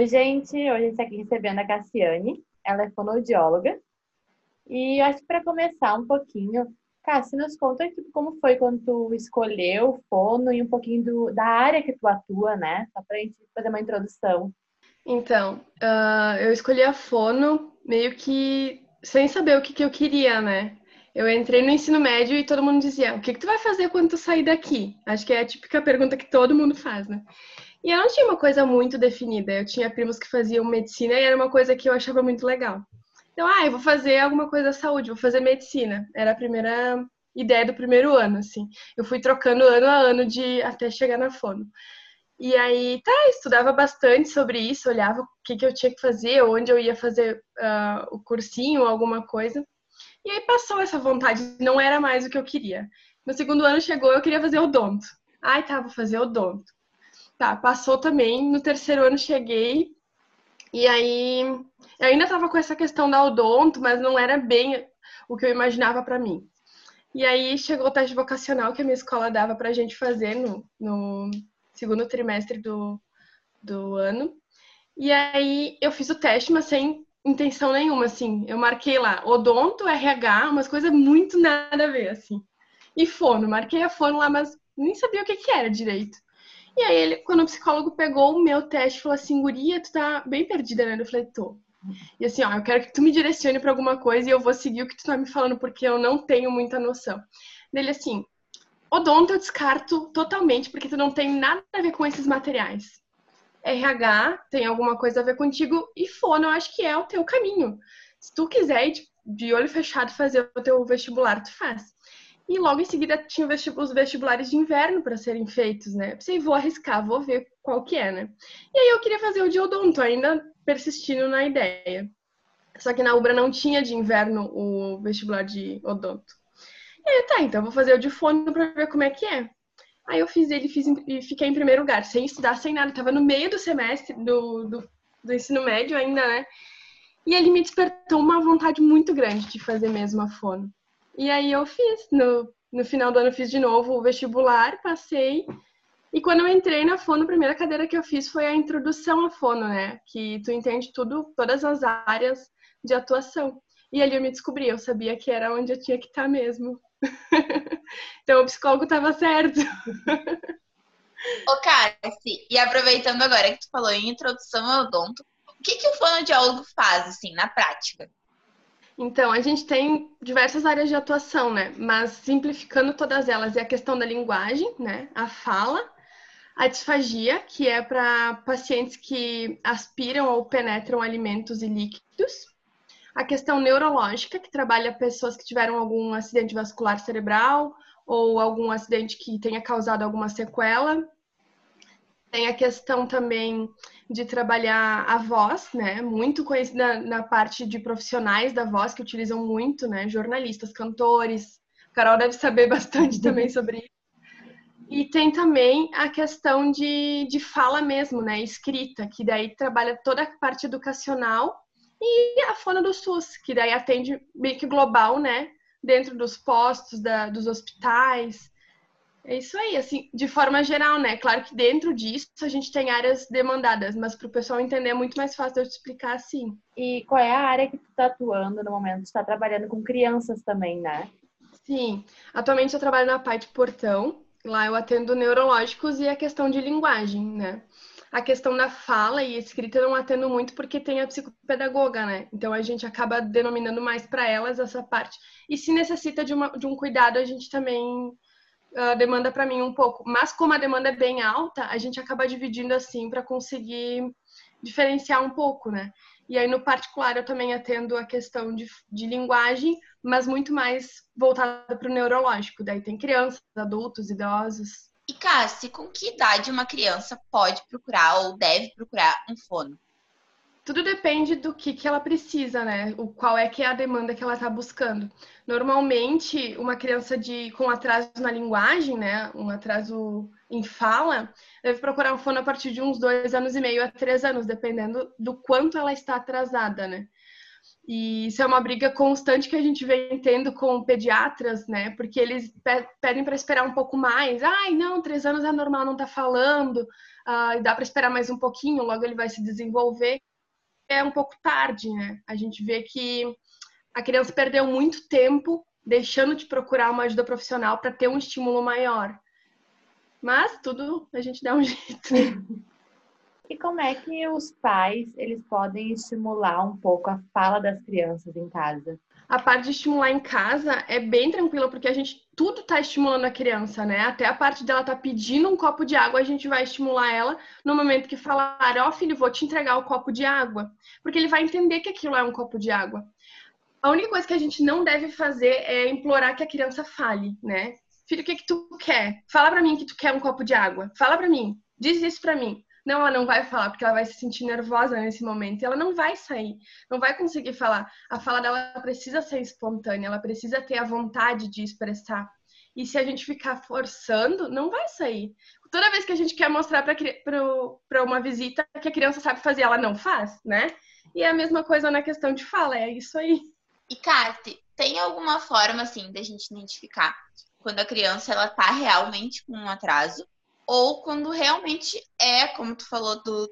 Oi, gente. Hoje a gente está aqui recebendo a Cassiane. Ela é fonoaudióloga. E acho que para começar um pouquinho, Cassi, nos conta tipo, como foi quando tu escolheu o fono e um pouquinho do, da área que tu atua, né? Só para a gente fazer uma introdução. Então, uh, eu escolhi a fono meio que sem saber o que, que eu queria, né? Eu entrei no ensino médio e todo mundo dizia: o que, que tu vai fazer quando tu sair daqui? Acho que é a típica pergunta que todo mundo faz, né? E eu não tinha uma coisa muito definida. Eu tinha primos que faziam medicina e era uma coisa que eu achava muito legal. Então, ah, eu vou fazer alguma coisa da saúde, vou fazer medicina. Era a primeira ideia do primeiro ano, assim. Eu fui trocando ano a ano de até chegar na fono. E aí, tá, estudava bastante sobre isso, olhava o que, que eu tinha que fazer, onde eu ia fazer uh, o cursinho, alguma coisa. E aí passou essa vontade, não era mais o que eu queria. No segundo ano chegou, eu queria fazer odonto. Ai, tá, vou fazer odonto. Tá, passou também. No terceiro ano cheguei. E aí, eu ainda tava com essa questão da odonto, mas não era bem o que eu imaginava para mim. E aí chegou o teste vocacional que a minha escola dava pra gente fazer no, no segundo trimestre do, do ano. E aí eu fiz o teste, mas sem intenção nenhuma, assim. Eu marquei lá odonto, RH, umas coisas muito nada a ver, assim. E fono, marquei a fono lá, mas nem sabia o que, que era direito. E aí, ele, quando o psicólogo pegou o meu teste, falou assim: Guria, tu tá bem perdida, né? Eu falei: tô. E assim, ó, eu quero que tu me direcione para alguma coisa e eu vou seguir o que tu tá me falando, porque eu não tenho muita noção. Dele assim: odonto eu descarto totalmente, porque tu não tem nada a ver com esses materiais. RH tem alguma coisa a ver contigo e fono eu acho que é o teu caminho. Se tu quiser de olho fechado fazer o teu vestibular, tu faz. E logo em seguida tinha os vestibulares de inverno para serem feitos, né? Pensei, vou arriscar, vou ver qual que é, né? E aí eu queria fazer o de odonto, ainda persistindo na ideia. Só que na Ubra não tinha de inverno o vestibular de odonto. E aí, tá, então vou fazer o de fono para ver como é que é. Aí eu fiz ele fiz, e fiquei em primeiro lugar, sem estudar, sem nada. Tava no meio do semestre do, do, do ensino médio ainda, né? E ele me despertou uma vontade muito grande de fazer mesmo a fono. E aí eu fiz. No, no final do ano fiz de novo o vestibular, passei. E quando eu entrei na fono, a primeira cadeira que eu fiz foi a introdução à fono, né? Que tu entende tudo, todas as áreas de atuação. E ali eu me descobri, eu sabia que era onde eu tinha que estar mesmo. então o psicólogo estava certo. Ô, Cassi, e aproveitando agora que tu falou em introdução ao odonto, o que, que o fonoaudiólogo faz, assim, na prática? Então, a gente tem diversas áreas de atuação, né? Mas simplificando todas elas, é a questão da linguagem, né? A fala, a disfagia, que é para pacientes que aspiram ou penetram alimentos e líquidos. A questão neurológica, que trabalha pessoas que tiveram algum acidente vascular cerebral ou algum acidente que tenha causado alguma sequela. Tem a questão também de trabalhar a voz, né? Muito conhecida na parte de profissionais da voz que utilizam muito, né? Jornalistas, cantores. A Carol deve saber bastante também sobre isso. E tem também a questão de, de fala mesmo, né? Escrita, que daí trabalha toda a parte educacional e a fona do SUS, que daí atende meio que global, né? Dentro dos postos, da, dos hospitais. É isso aí, assim, de forma geral, né? Claro que dentro disso a gente tem áreas demandadas, mas para o pessoal entender é muito mais fácil eu te explicar assim. E qual é a área que tu está atuando no momento? Tu está trabalhando com crianças também, né? Sim, atualmente eu trabalho na parte portão, lá eu atendo neurológicos e a questão de linguagem, né? A questão da fala e escrita eu não atendo muito porque tem a psicopedagoga, né? Então a gente acaba denominando mais para elas essa parte. E se necessita de, uma, de um cuidado, a gente também demanda para mim um pouco. Mas como a demanda é bem alta, a gente acaba dividindo assim para conseguir diferenciar um pouco, né? E aí, no particular, eu também atendo a questão de, de linguagem, mas muito mais voltada para o neurológico. Daí tem crianças, adultos, idosos. E, Cassi, com que idade uma criança pode procurar ou deve procurar um fono? Tudo depende do que, que ela precisa, né? O qual é que é a demanda que ela está buscando. Normalmente, uma criança de com atraso na linguagem, né? Um atraso em fala, deve procurar um fono a partir de uns dois anos e meio a três anos, dependendo do quanto ela está atrasada, né? E isso é uma briga constante que a gente vem tendo com pediatras, né? Porque eles pedem para esperar um pouco mais. Ai, não, três anos é normal, não tá falando. Ah, dá para esperar mais um pouquinho, logo ele vai se desenvolver. É um pouco tarde, né? A gente vê que a criança perdeu muito tempo deixando de procurar uma ajuda profissional para ter um estímulo maior. Mas tudo a gente dá um jeito. E como é que os pais eles podem estimular um pouco a fala das crianças em casa? A parte de estimular em casa é bem tranquila porque a gente tudo está estimulando a criança, né? Até a parte dela tá pedindo um copo de água, a gente vai estimular ela no momento que falar, ó oh, filho, vou te entregar o copo de água, porque ele vai entender que aquilo é um copo de água. A única coisa que a gente não deve fazer é implorar que a criança fale, né? Filho, o que que tu quer? Fala para mim que tu quer um copo de água. Fala para mim. Diz isso para mim. Não, ela não vai falar, porque ela vai se sentir nervosa nesse momento. Ela não vai sair, não vai conseguir falar. A fala dela precisa ser espontânea, ela precisa ter a vontade de expressar. E se a gente ficar forçando, não vai sair. Toda vez que a gente quer mostrar para uma visita que a criança sabe fazer, ela não faz, né? E é a mesma coisa na questão de fala, é isso aí. E, Kate, tem alguma forma, assim, da gente identificar quando a criança ela tá realmente com um atraso ou quando realmente é, como tu falou, do,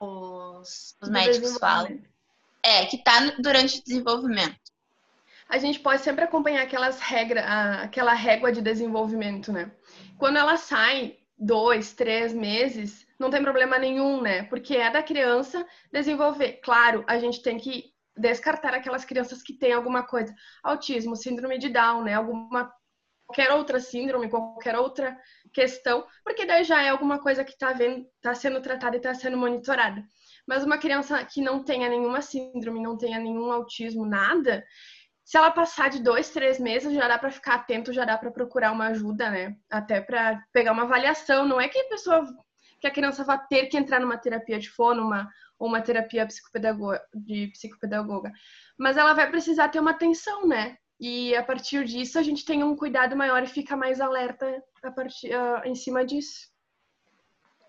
os, os médicos falam, é, que está durante o desenvolvimento. A gente pode sempre acompanhar aquelas regras, aquela régua de desenvolvimento, né? Quando ela sai dois, três meses, não tem problema nenhum, né? Porque é da criança desenvolver. Claro, a gente tem que descartar aquelas crianças que têm alguma coisa, autismo, síndrome de Down, né? Alguma qualquer outra síndrome, qualquer outra questão, porque daí já é alguma coisa que está tá sendo tratada e está sendo monitorada. Mas uma criança que não tenha nenhuma síndrome, não tenha nenhum autismo, nada, se ela passar de dois, três meses, já dá para ficar atento, já dá para procurar uma ajuda, né? Até para pegar uma avaliação. Não é que a pessoa, que a criança vai ter que entrar numa terapia de fono, uma, ou uma terapia psicopedagoga, de psicopedagoga, mas ela vai precisar ter uma atenção, né? E a partir disso a gente tem um cuidado maior e fica mais alerta a partir, uh, em cima disso.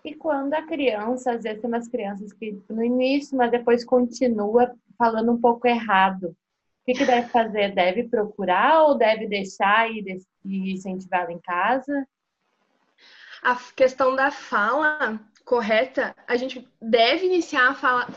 E quando a criança, às vezes tem umas crianças que no início, mas depois continua falando um pouco errado. O que, que deve fazer? Deve procurar ou deve deixar e, e incentivá-la em casa? A questão da fala correta, a gente deve iniciar a fala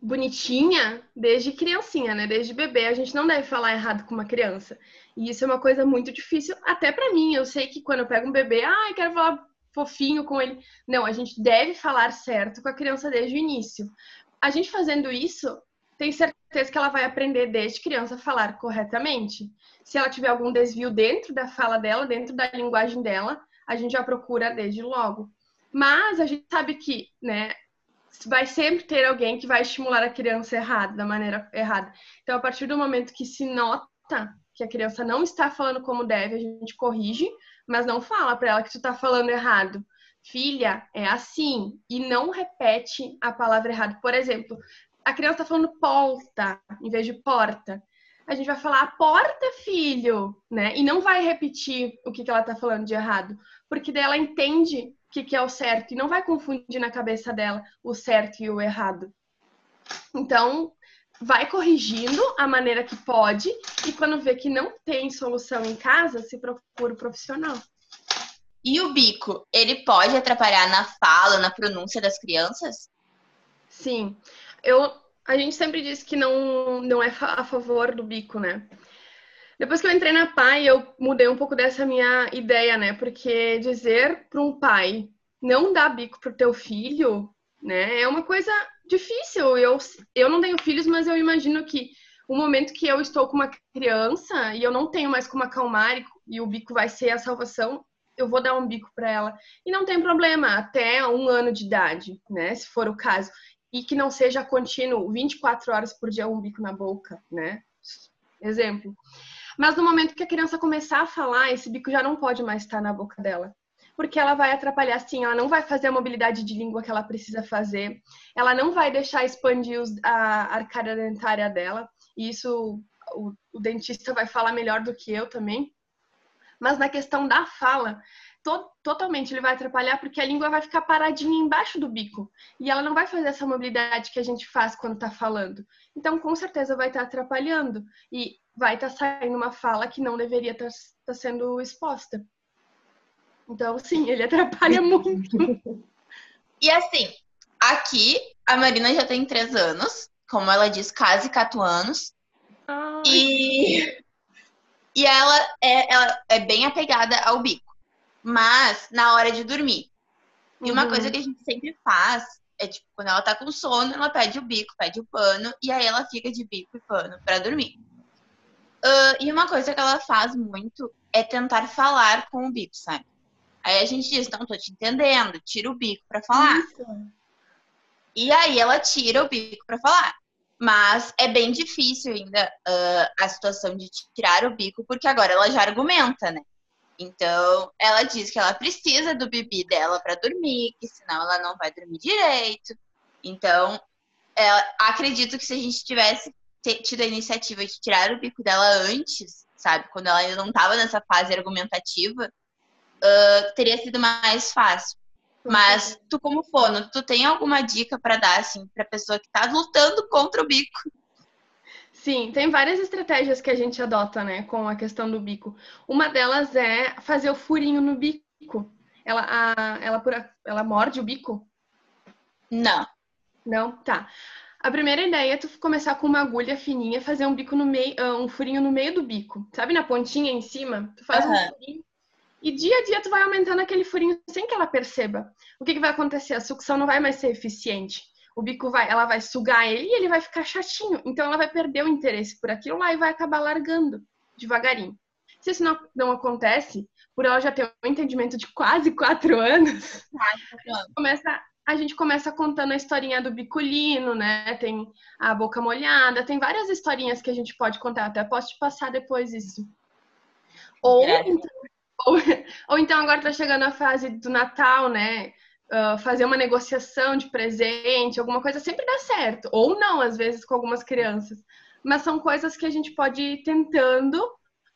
bonitinha desde criancinha, né? Desde bebê. A gente não deve falar errado com uma criança. E isso é uma coisa muito difícil, até para mim. Eu sei que quando eu pego um bebê, ah, quero falar fofinho com ele. Não, a gente deve falar certo com a criança desde o início. A gente fazendo isso, tem certeza que ela vai aprender desde criança a falar corretamente. Se ela tiver algum desvio dentro da fala dela, dentro da linguagem dela, a gente já procura desde logo. Mas a gente sabe que, né, vai sempre ter alguém que vai estimular a criança errada, da maneira errada. Então, a partir do momento que se nota que a criança não está falando como deve, a gente corrige, mas não fala para ela que tu está falando errado. Filha, é assim. E não repete a palavra errada. Por exemplo, a criança está falando porta em vez de porta. A gente vai falar porta, filho, né? E não vai repetir o que, que ela está falando de errado. Porque daí ela entende o que, que é o certo e não vai confundir na cabeça dela o certo e o errado. Então, vai corrigindo a maneira que pode e quando vê que não tem solução em casa, se procura o profissional. E o bico, ele pode atrapalhar na fala, na pronúncia das crianças? Sim. Eu, a gente sempre diz que não, não é a favor do bico, né? Depois que eu entrei na PAI, eu mudei um pouco dessa minha ideia, né? Porque dizer para um pai não dar bico pro teu filho, né, é uma coisa difícil. Eu, eu não tenho filhos, mas eu imagino que o momento que eu estou com uma criança e eu não tenho mais como acalmar e, e o bico vai ser a salvação, eu vou dar um bico para ela. E não tem problema, até um ano de idade, né? Se for o caso. E que não seja contínuo, 24 horas por dia, um bico na boca, né? Exemplo. Mas no momento que a criança começar a falar, esse bico já não pode mais estar na boca dela. Porque ela vai atrapalhar, assim, ela não vai fazer a mobilidade de língua que ela precisa fazer, ela não vai deixar expandir a arcária dentária dela, e isso o, o dentista vai falar melhor do que eu também. Mas na questão da fala, to totalmente ele vai atrapalhar porque a língua vai ficar paradinha embaixo do bico e ela não vai fazer essa mobilidade que a gente faz quando está falando. Então, com certeza vai estar tá atrapalhando e vai estar tá saindo uma fala que não deveria estar tá, tá sendo exposta. Então, sim, ele atrapalha muito. E assim, aqui a Marina já tem três anos, como ela diz, quase quatro anos. Ai. E, e ela, é, ela é bem apegada ao bico mas na hora de dormir. E uma uhum. coisa que a gente sempre faz é, tipo, quando ela tá com sono, ela pede o bico, pede o pano, e aí ela fica de bico e pano para dormir. Uh, e uma coisa que ela faz muito é tentar falar com o bico, sabe? Aí a gente diz, não tô te entendendo, tira o bico para falar. Isso. E aí ela tira o bico para falar. Mas é bem difícil ainda uh, a situação de tirar o bico, porque agora ela já argumenta, né? Então, ela diz que ela precisa do bebê dela para dormir, que senão ela não vai dormir direito. Então, ela, acredito que se a gente tivesse tido a iniciativa de tirar o bico dela antes, sabe, quando ela ainda não estava nessa fase argumentativa, uh, teria sido mais fácil. Mas tu como fono, tu tem alguma dica para dar assim para pessoa que está lutando contra o bico? Sim, tem várias estratégias que a gente adota, né, com a questão do bico. Uma delas é fazer o furinho no bico. Ela, a, ela, ela morde o bico? Não. Não? Tá. A primeira ideia é tu começar com uma agulha fininha, fazer um bico no meio, ah, um furinho no meio do bico. Sabe na pontinha em cima? Tu faz uhum. um furinho. E dia a dia tu vai aumentando aquele furinho sem que ela perceba. O que, que vai acontecer? A sucção não vai mais ser eficiente o bico vai, ela vai sugar ele e ele vai ficar chatinho. Então ela vai perder o interesse por aquilo lá e vai acabar largando devagarinho. Se isso não, não acontece, por ela já ter um entendimento de quase quatro anos, começa, a gente começa contando a historinha do bicolino, né? Tem a boca molhada, tem várias historinhas que a gente pode contar. Até posso te passar depois isso. Ou, então, ou, ou então agora tá chegando a fase do Natal, né? Uh, fazer uma negociação de presente, alguma coisa, sempre dá certo. Ou não, às vezes, com algumas crianças. Mas são coisas que a gente pode ir tentando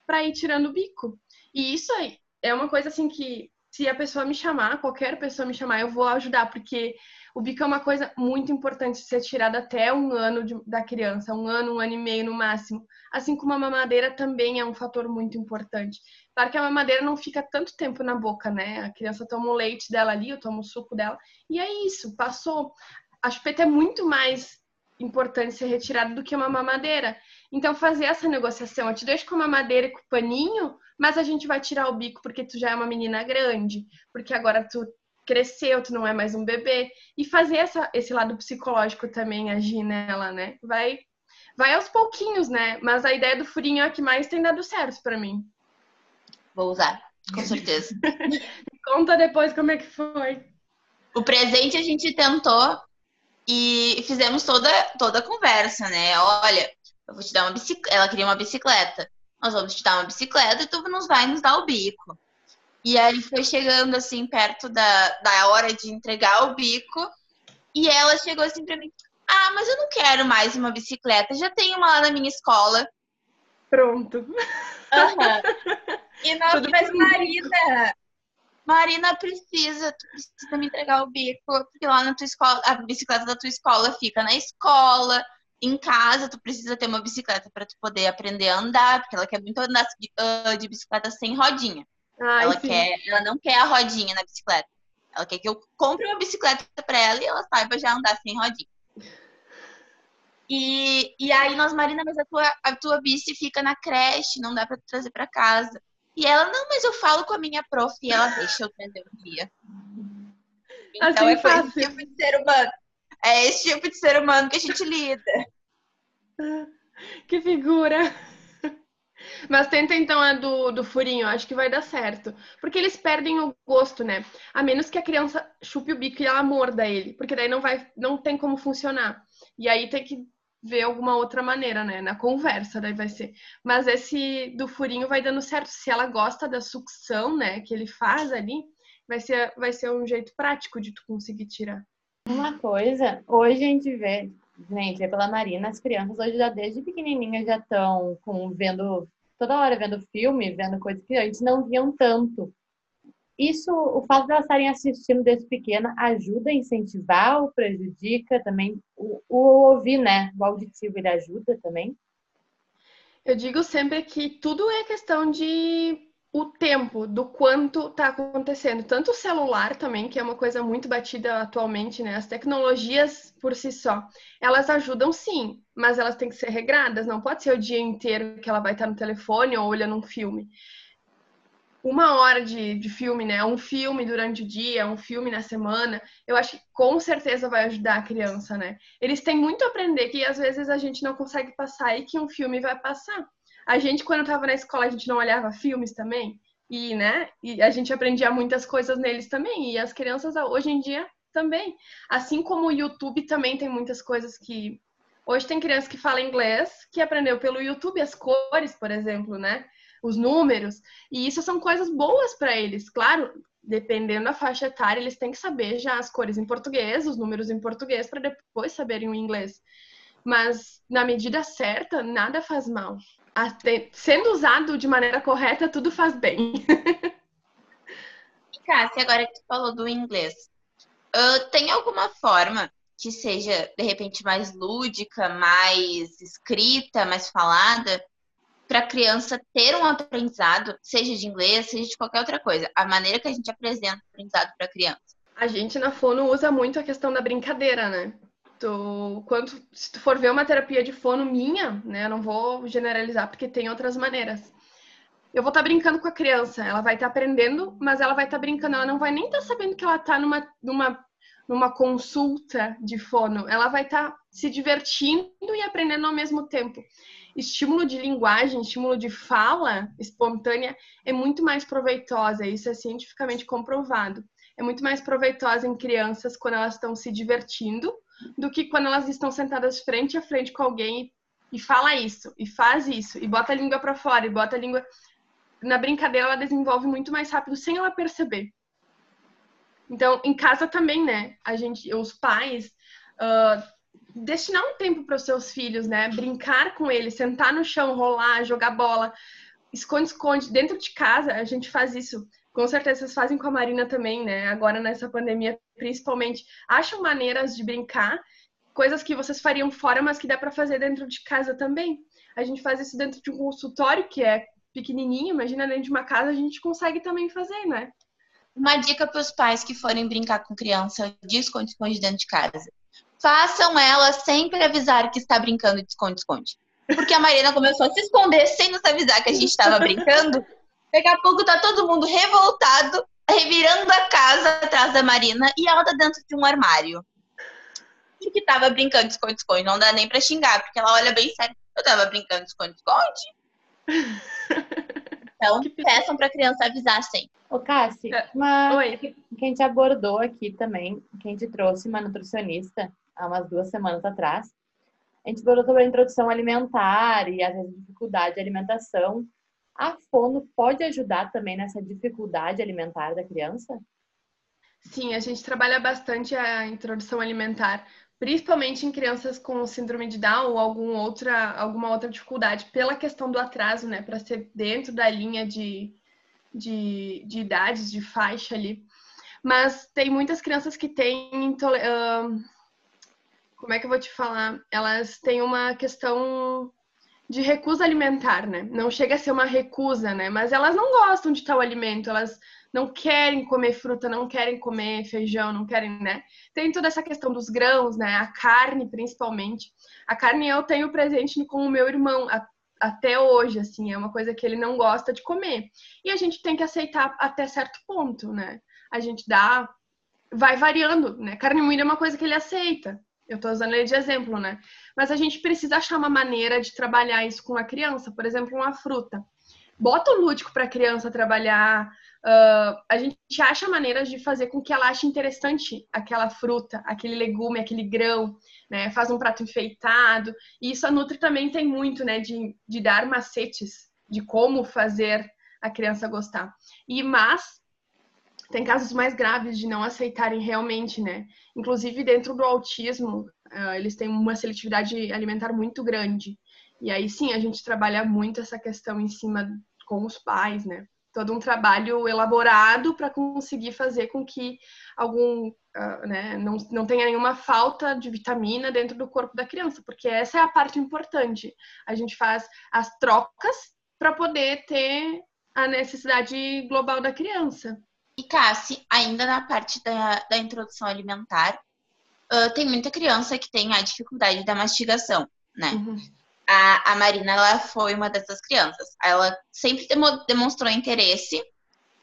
para ir tirando o bico. E isso aí é uma coisa assim que, se a pessoa me chamar, qualquer pessoa me chamar, eu vou ajudar, porque o bico é uma coisa muito importante de ser tirada até um ano de, da criança, um ano, um ano e meio no máximo. Assim como a mamadeira também é um fator muito importante. Claro que a mamadeira não fica tanto tempo na boca, né? A criança toma o leite dela ali, eu tomo o suco dela, e é isso, passou. A chupeta é muito mais importante ser retirada do que uma mamadeira. Então, fazer essa negociação, eu te deixo com a mamadeira e com o paninho, mas a gente vai tirar o bico porque tu já é uma menina grande, porque agora tu cresceu, tu não é mais um bebê. E fazer essa, esse lado psicológico também agir nela, né? Vai, vai aos pouquinhos, né? Mas a ideia do furinho é a que mais tem dado certo para mim. Vou usar, com certeza. Conta depois como é que foi. O presente a gente tentou e fizemos toda, toda a conversa, né? Olha, eu vou te dar uma bicicleta. Ela queria uma bicicleta. Nós vamos te dar uma bicicleta e tu nos vai nos dar o bico. E aí foi chegando assim, perto da, da hora de entregar o bico. E ela chegou assim pra mim: Ah, mas eu não quero mais uma bicicleta, já tenho uma lá na minha escola. Pronto. Uhum. E nós, Tudo mas Marina, Marina precisa, tu precisa me entregar o bico, porque lá na tua escola, a bicicleta da tua escola fica na escola, em casa, tu precisa ter uma bicicleta para tu poder aprender a andar, porque ela quer muito andar de, uh, de bicicleta sem rodinha. Ai, ela, quer, ela não quer a rodinha na bicicleta. Ela quer que eu compre uma bicicleta para ela e ela saiba já andar sem rodinha. E, e aí nós, Marina, mas a tua, a tua bici fica na creche, não dá para trazer para casa. E ela, não, mas eu falo com a minha prof e ela deixa eu trazer um dia. Então assim, é esse tipo de ser humano. É esse tipo de ser humano que a gente lida. Que figura! Mas tenta então a do, do furinho, acho que vai dar certo. Porque eles perdem o gosto, né? A menos que a criança chupe o bico e ela morda ele. Porque daí não vai, não tem como funcionar. E aí tem que ver alguma outra maneira, né? Na conversa, daí vai ser. Mas esse do furinho vai dando certo. Se ela gosta da sucção, né, que ele faz ali, vai ser, vai ser um jeito prático de tu conseguir tirar. Uma coisa, hoje a gente vê, gente, é pela Marina, as crianças hoje já desde pequenininhas já estão com vendo toda hora vendo filme, vendo coisas que antes não viam tanto. isso, o fato de elas estarem assistindo desde pequena, ajuda a incentivar ou prejudica também? O, o ouvir, né? O auditivo, ele ajuda também? Eu digo sempre que tudo é questão de o tempo, do quanto está acontecendo. Tanto o celular também, que é uma coisa muito batida atualmente, né? As tecnologias por si só, elas ajudam sim, mas elas têm que ser regradas. Não pode ser o dia inteiro que ela vai estar no telefone ou olhando um filme uma hora de, de filme, né? Um filme durante o dia, um filme na semana, eu acho que com certeza vai ajudar a criança, né? Eles têm muito a aprender que às vezes a gente não consegue passar e que um filme vai passar. A gente, quando estava na escola, a gente não olhava filmes também, e, né? E a gente aprendia muitas coisas neles também, e as crianças hoje em dia também. Assim como o YouTube também tem muitas coisas que. Hoje tem criança que fala inglês, que aprendeu pelo YouTube as cores, por exemplo, né? os números, e isso são coisas boas para eles. Claro, dependendo da faixa etária, eles têm que saber já as cores em português, os números em português, para depois saberem o inglês. Mas na medida certa, nada faz mal. Sendo usado de maneira correta, tudo faz bem. Cássia, agora que tu falou do inglês, uh, tem alguma forma que seja, de repente, mais lúdica, mais escrita, mais falada, para a criança ter um aprendizado, seja de inglês, seja de qualquer outra coisa. A maneira que a gente apresenta o aprendizado para a criança. A gente na fono usa muito a questão da brincadeira, né? Tu, quando, se tu for ver uma terapia de fono minha, né? Não vou generalizar porque tem outras maneiras. Eu vou estar tá brincando com a criança, ela vai estar tá aprendendo, mas ela vai estar tá brincando, ela não vai nem estar tá sabendo que ela está numa, numa, numa consulta de fono, ela vai estar tá se divertindo e aprendendo ao mesmo tempo estímulo de linguagem, estímulo de fala espontânea é muito mais proveitosa, isso é cientificamente comprovado. É muito mais proveitosa em crianças quando elas estão se divertindo do que quando elas estão sentadas frente a frente com alguém e, fala isso, e faz isso, e bota a língua para fora, e bota a língua. Na brincadeira, ela desenvolve muito mais rápido sem ela perceber. Então, em casa também, né? A gente, os pais, uh, destinar um tempo para os seus filhos, né? Brincar com eles, sentar no chão, rolar, jogar bola, esconde-esconde. Dentro de casa, a gente faz isso. Com certeza vocês fazem com a Marina também, né? Agora nessa pandemia, principalmente. Acham maneiras de brincar, coisas que vocês fariam fora, mas que dá para fazer dentro de casa também. A gente faz isso dentro de um consultório que é pequenininho, imagina dentro de uma casa, a gente consegue também fazer, né? Uma dica para os pais que forem brincar com criança de esconde-esconde dentro de casa façam ela sempre avisar que está brincando de esconde-esconde. Porque a Marina começou a se esconder sem nos avisar que a gente estava brincando. Daqui a pouco tá todo mundo revoltado, revirando a casa atrás da Marina e ela tá dentro de um armário. Porque tava brincando de esconde-esconde. Não dá nem pra xingar, porque ela olha bem sério. Eu tava brincando de esconde-esconde. Então, peçam pra criança avisar sempre. Ô, Cassi, é. uma... Oi. que a gente abordou aqui também, que a gente trouxe uma nutricionista, há umas duas semanas atrás. A gente falou sobre a introdução alimentar e às vezes dificuldade de alimentação. A fono pode ajudar também nessa dificuldade alimentar da criança? Sim, a gente trabalha bastante a introdução alimentar, principalmente em crianças com síndrome de Down ou algum outra, alguma outra dificuldade, pela questão do atraso, né? Para ser dentro da linha de, de, de idades, de faixa ali. Mas tem muitas crianças que têm uh, como é que eu vou te falar? Elas têm uma questão de recusa alimentar, né? Não chega a ser uma recusa, né? Mas elas não gostam de tal alimento, elas não querem comer fruta, não querem comer feijão, não querem, né? Tem toda essa questão dos grãos, né? A carne, principalmente. A carne eu tenho presente com o meu irmão até hoje, assim, é uma coisa que ele não gosta de comer. E a gente tem que aceitar até certo ponto, né? A gente dá, vai variando, né? Carne moída é uma coisa que ele aceita. Eu estou usando ele de exemplo, né? Mas a gente precisa achar uma maneira de trabalhar isso com a criança, por exemplo, uma fruta. Bota o lúdico para a criança trabalhar. Uh, a gente acha maneiras de fazer com que ela ache interessante aquela fruta, aquele legume, aquele grão, né? Faz um prato enfeitado. E isso a Nutri também tem muito, né? De, de dar macetes de como fazer a criança gostar. E mas tem casos mais graves de não aceitarem realmente, né? Inclusive dentro do autismo, eles têm uma seletividade alimentar muito grande. E aí sim, a gente trabalha muito essa questão em cima com os pais, né? todo um trabalho elaborado para conseguir fazer com que algum, uh, né, não, não tenha nenhuma falta de vitamina dentro do corpo da criança, porque essa é a parte importante. A gente faz as trocas para poder ter a necessidade global da criança. E Cassi, ainda na parte da, da introdução alimentar, uh, tem muita criança que tem a dificuldade da mastigação, né? Uhum. A, a Marina, ela foi uma dessas crianças. Ela sempre demonstrou interesse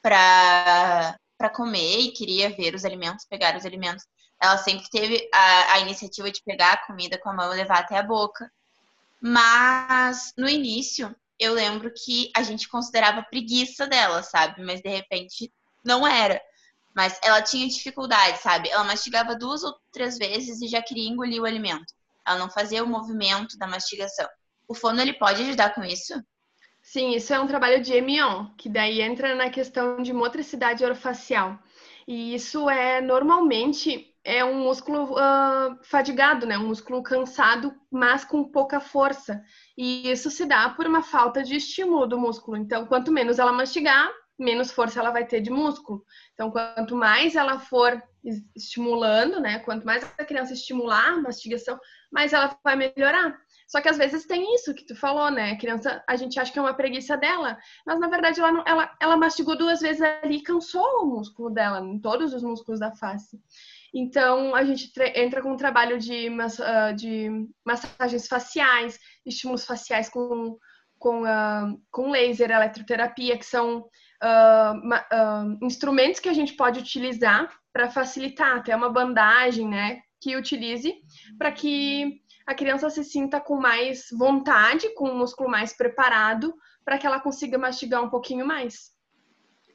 para comer e queria ver os alimentos, pegar os alimentos. Ela sempre teve a, a iniciativa de pegar a comida com a mão e levar até a boca. Mas no início, eu lembro que a gente considerava preguiça dela, sabe? Mas de repente não era. Mas ela tinha dificuldade, sabe? Ela mastigava duas ou três vezes e já queria engolir o alimento. Ela não fazia o movimento da mastigação. O fono ele pode ajudar com isso? Sim, isso é um trabalho de Emion, que daí entra na questão de motricidade orofacial. E isso é normalmente é um músculo uh, fadigado, né? Um músculo cansado, mas com pouca força. E isso se dá por uma falta de estímulo do músculo. Então, quanto menos ela mastigar, menos força ela vai ter de músculo. Então, quanto mais ela for estimulando, né? Quanto mais a criança estimular a mastigação, mais ela vai melhorar. Só que às vezes tem isso que tu falou, né? A criança, a gente acha que é uma preguiça dela, mas na verdade ela, não, ela, ela mastigou duas vezes ali e cansou o músculo dela, todos os músculos da face. Então, a gente entra com um trabalho de, uh, de massagens faciais, estímulos faciais com, com, uh, com laser, eletroterapia, que são uh, instrumentos que a gente pode utilizar para facilitar, até uma bandagem, né, que utilize para que a criança se sinta com mais vontade, com o músculo mais preparado, para que ela consiga mastigar um pouquinho mais.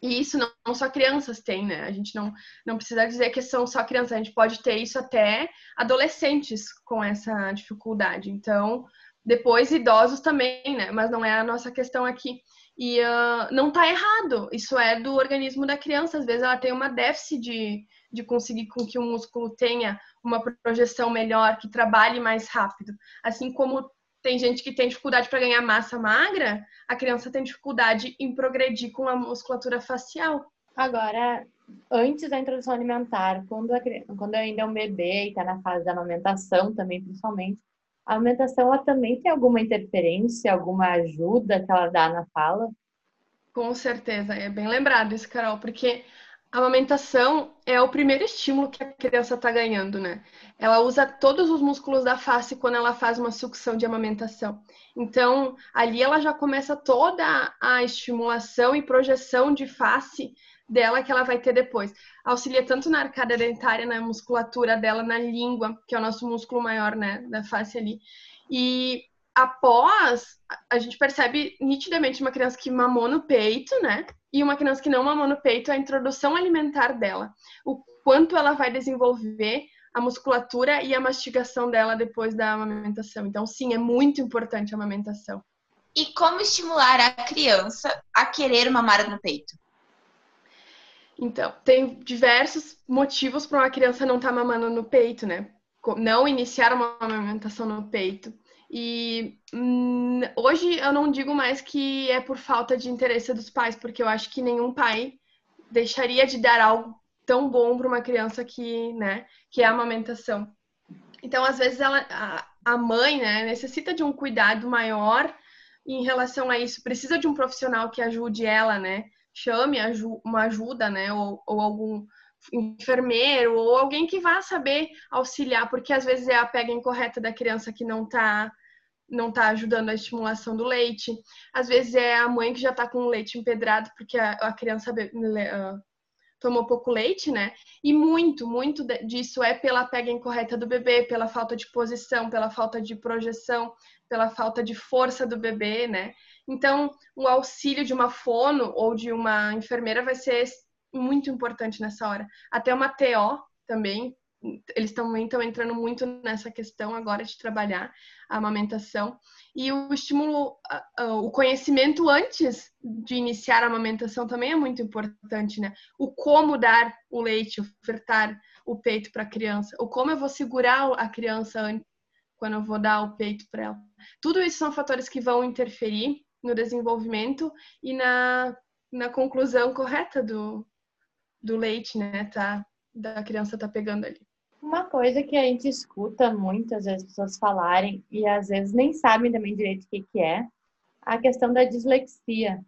E isso não, não, só crianças têm, né? A gente não, não precisa dizer que são só crianças, a gente pode ter isso até adolescentes com essa dificuldade. Então, depois idosos também, né? Mas não é a nossa questão aqui. E uh, não está errado, isso é do organismo da criança. Às vezes ela tem uma déficit de, de conseguir com que o músculo tenha uma projeção melhor, que trabalhe mais rápido. Assim como tem gente que tem dificuldade para ganhar massa magra, a criança tem dificuldade em progredir com a musculatura facial. Agora, antes da introdução alimentar, quando, a, quando ainda é um bebê e está na fase da amamentação também, principalmente, a alimentação ela também tem alguma interferência, alguma ajuda que ela dá na fala? Com certeza, é bem lembrado isso, Carol, porque a amamentação é o primeiro estímulo que a criança está ganhando, né? Ela usa todos os músculos da face quando ela faz uma sucção de amamentação. Então, ali ela já começa toda a estimulação e projeção de face dela que ela vai ter depois. Auxilia tanto na arcada dentária, na musculatura dela, na língua, que é o nosso músculo maior, né, da face ali. E após, a gente percebe nitidamente uma criança que mamou no peito, né, e uma criança que não mamou no peito, a introdução alimentar dela. O quanto ela vai desenvolver a musculatura e a mastigação dela depois da amamentação. Então, sim, é muito importante a amamentação. E como estimular a criança a querer mamar no peito? Então, tem diversos motivos para uma criança não estar tá mamando no peito, né? Não iniciar uma amamentação no peito. E hum, hoje eu não digo mais que é por falta de interesse dos pais, porque eu acho que nenhum pai deixaria de dar algo tão bom para uma criança que, né, que é a amamentação. Então, às vezes ela, a, a mãe, né, necessita de um cuidado maior em relação a isso, precisa de um profissional que ajude ela, né? Chame uma ajuda, né? Ou, ou algum enfermeiro ou alguém que vá saber auxiliar, porque às vezes é a pega incorreta da criança que não está não tá ajudando a estimulação do leite. Às vezes é a mãe que já está com o leite empedrado porque a, a criança uh, tomou pouco leite, né? E muito, muito disso é pela pega incorreta do bebê, pela falta de posição, pela falta de projeção, pela falta de força do bebê, né? Então, o auxílio de uma fono ou de uma enfermeira vai ser muito importante nessa hora. Até uma TO também, eles também estão entrando muito nessa questão agora de trabalhar a amamentação. E o estímulo, o conhecimento antes de iniciar a amamentação também é muito importante, né? O como dar o leite, ofertar o peito para a criança, o como eu vou segurar a criança quando eu vou dar o peito para ela. Tudo isso são fatores que vão interferir no desenvolvimento e na, na conclusão correta do, do leite, né? Tá, da criança tá pegando ali. Uma coisa que a gente escuta muitas vezes as pessoas falarem e às vezes nem sabem também direito o que, que é, a questão da dislexia.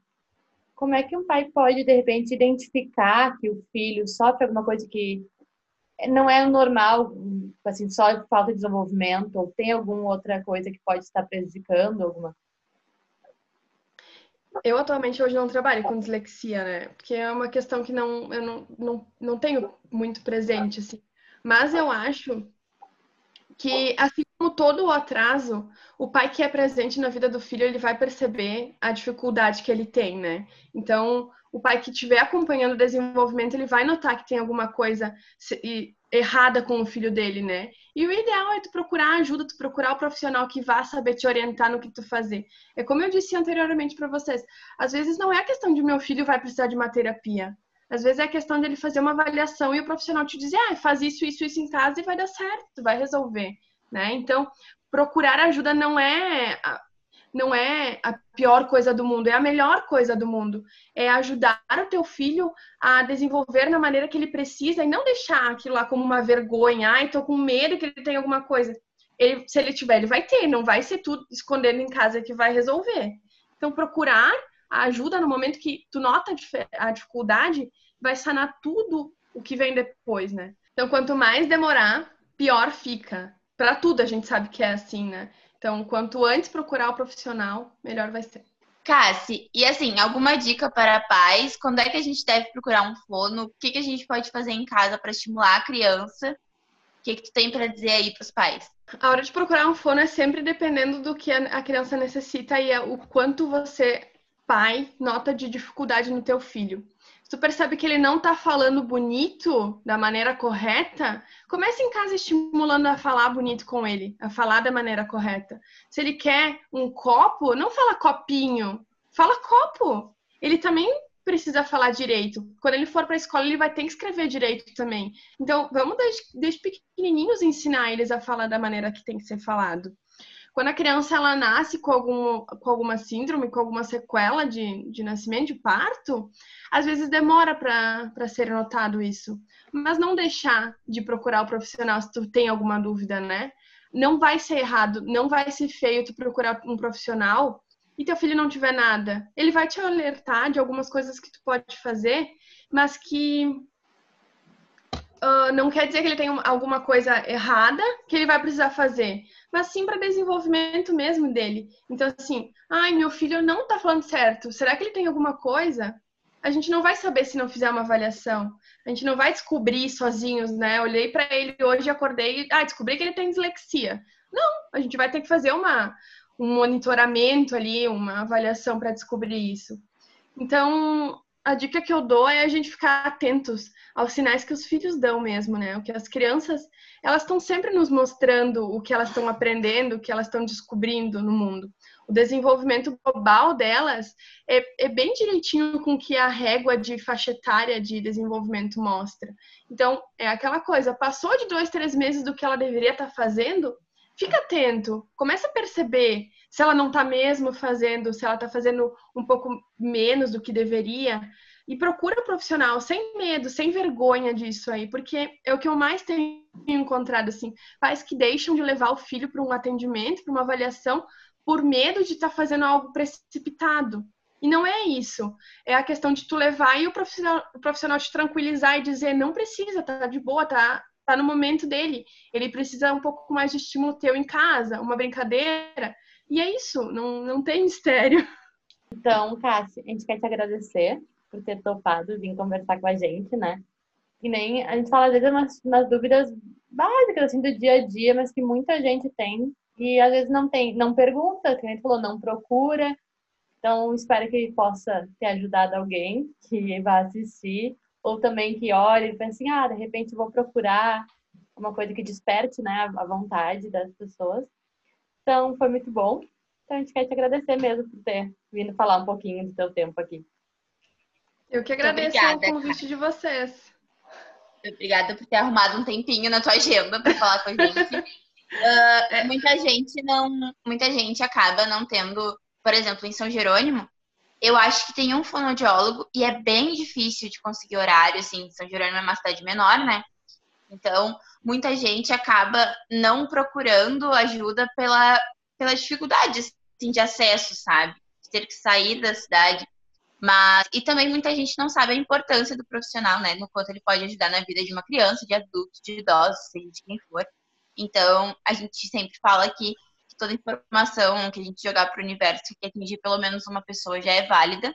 Como é que um pai pode, de repente, identificar que o filho sofre alguma coisa que não é normal, assim, só falta de desenvolvimento, ou tem alguma outra coisa que pode estar prejudicando alguma eu atualmente hoje não trabalho com dislexia, né? Porque é uma questão que não, eu não, não, não tenho muito presente, assim. Mas eu acho que, assim como todo o atraso, o pai que é presente na vida do filho, ele vai perceber a dificuldade que ele tem, né? Então, o pai que estiver acompanhando o desenvolvimento, ele vai notar que tem alguma coisa errada com o filho dele, né? E o ideal é tu procurar ajuda, tu procurar o profissional que vá saber te orientar no que tu fazer. É como eu disse anteriormente para vocês, às vezes não é a questão de meu filho vai precisar de uma terapia. Às vezes é a questão dele fazer uma avaliação e o profissional te dizer, ah, faz isso, isso, isso em casa e vai dar certo, vai resolver, né? Então, procurar ajuda não é não é a pior coisa do mundo, é a melhor coisa do mundo. É ajudar o teu filho a desenvolver na maneira que ele precisa e não deixar aquilo lá como uma vergonha. Ai, tô com medo que ele tenha alguma coisa. Ele, se ele tiver, ele vai ter, não vai ser tudo escondendo em casa que vai resolver. Então, procurar a ajuda no momento que tu nota a dificuldade, vai sanar tudo o que vem depois, né? Então, quanto mais demorar, pior fica. Para tudo a gente sabe que é assim, né? Então, quanto antes procurar o profissional, melhor vai ser. Cassi, e assim, alguma dica para pais? Quando é que a gente deve procurar um fono? O que, que a gente pode fazer em casa para estimular a criança? O que, que tu tem para dizer aí para os pais? A hora de procurar um fono é sempre dependendo do que a criança necessita e é o quanto você, pai, nota de dificuldade no teu filho tu percebe que ele não tá falando bonito da maneira correta, comece em casa estimulando a falar bonito com ele, a falar da maneira correta. Se ele quer um copo, não fala copinho, fala copo. Ele também precisa falar direito. Quando ele for para a escola, ele vai ter que escrever direito também. Então, vamos desde, desde pequenininhos ensinar eles a falar da maneira que tem que ser falado. Quando a criança ela nasce com, algum, com alguma síndrome, com alguma sequela de, de nascimento, de parto, às vezes demora para ser notado isso. Mas não deixar de procurar o profissional se tu tem alguma dúvida, né? Não vai ser errado, não vai ser feio tu procurar um profissional e teu filho não tiver nada. Ele vai te alertar de algumas coisas que tu pode fazer, mas que uh, não quer dizer que ele tem alguma coisa errada que ele vai precisar fazer mas sim para desenvolvimento mesmo dele. Então, assim, ai, meu filho não está falando certo, será que ele tem alguma coisa? A gente não vai saber se não fizer uma avaliação. A gente não vai descobrir sozinhos, né? Olhei para ele hoje, acordei, ah, descobri que ele tem dislexia. Não, a gente vai ter que fazer uma, um monitoramento ali, uma avaliação para descobrir isso. Então, a dica que eu dou é a gente ficar atentos aos sinais que os filhos dão mesmo, né? O que as crianças, elas estão sempre nos mostrando o que elas estão aprendendo, o que elas estão descobrindo no mundo. O desenvolvimento global delas é, é bem direitinho com que a régua de faixa etária de desenvolvimento mostra. Então, é aquela coisa, passou de dois, três meses do que ela deveria estar fazendo, fica atento, começa a perceber se ela não está mesmo fazendo, se ela está fazendo um pouco menos do que deveria. E procura um profissional sem medo, sem vergonha disso aí, porque é o que eu mais tenho encontrado, assim, pais que deixam de levar o filho para um atendimento, para uma avaliação, por medo de estar tá fazendo algo precipitado. E não é isso. É a questão de tu levar e o profissional, o profissional te tranquilizar e dizer, não precisa, tá de boa, tá, tá no momento dele. Ele precisa um pouco mais de estímulo teu em casa, uma brincadeira. E é isso, não, não tem mistério. Então, Cássia, a gente quer te agradecer por ter topado vir conversar com a gente, né? E nem a gente fala às vezes umas, umas dúvidas básicas assim do dia a dia, mas que muita gente tem e às vezes não tem, não pergunta, que a gente falou, não procura. Então, espero que possa ter ajudado alguém que vá assistir ou também que olhe e pense assim, ah, de repente vou procurar uma coisa que desperte, né, a vontade das pessoas. Então, foi muito bom. Então, a gente quer te agradecer mesmo por ter vindo falar um pouquinho do seu tempo aqui. Eu que agradeço o convite de vocês. Obrigada por ter arrumado um tempinho na tua agenda para falar com a gente. uh, muita gente não, muita gente acaba não tendo, por exemplo, em São Jerônimo, Eu acho que tem um fonoaudiólogo e é bem difícil de conseguir horário, assim, São Jerônimo é uma cidade menor, né? Então, muita gente acaba não procurando ajuda pela, pela dificuldade assim, de acesso, sabe? De ter que sair da cidade. Mas, e também muita gente não sabe a importância do profissional, né? No quanto ele pode ajudar na vida de uma criança, de adulto, de idoso, seja de quem for. Então, a gente sempre fala que, que toda informação que a gente jogar para o universo que atingir pelo menos uma pessoa já é válida.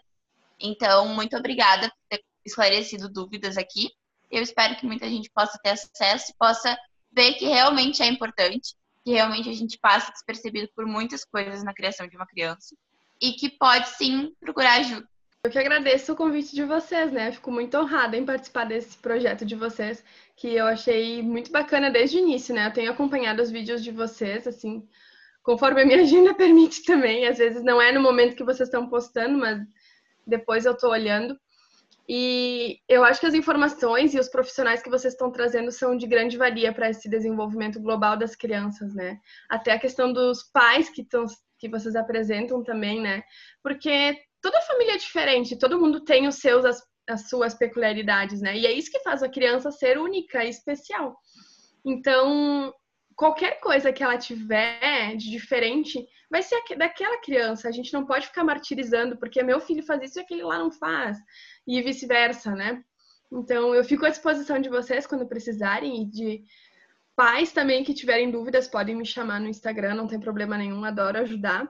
Então, muito obrigada por ter esclarecido dúvidas aqui. Eu espero que muita gente possa ter acesso e possa ver que realmente é importante, que realmente a gente passa despercebido por muitas coisas na criação de uma criança e que pode sim procurar ajuda. Eu que agradeço o convite de vocês, né? fico muito honrada em participar desse projeto de vocês, que eu achei muito bacana desde o início, né? Eu tenho acompanhado os vídeos de vocês, assim, conforme a minha agenda permite também. Às vezes não é no momento que vocês estão postando, mas depois eu tô olhando. E eu acho que as informações e os profissionais que vocês estão trazendo são de grande valia para esse desenvolvimento global das crianças, né? Até a questão dos pais que, tão, que vocês apresentam também, né? Porque toda família é diferente, todo mundo tem os seus as, as suas peculiaridades, né? E é isso que faz a criança ser única e especial. Então, qualquer coisa que ela tiver de diferente vai ser daquela criança. A gente não pode ficar martirizando porque meu filho faz isso e aquele lá não faz, e vice-versa, né? Então, eu fico à disposição de vocês quando precisarem e de pais também que tiverem dúvidas podem me chamar no Instagram, não tem problema nenhum, adoro ajudar.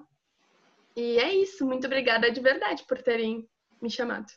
E é isso. Muito obrigada de verdade por terem me chamado.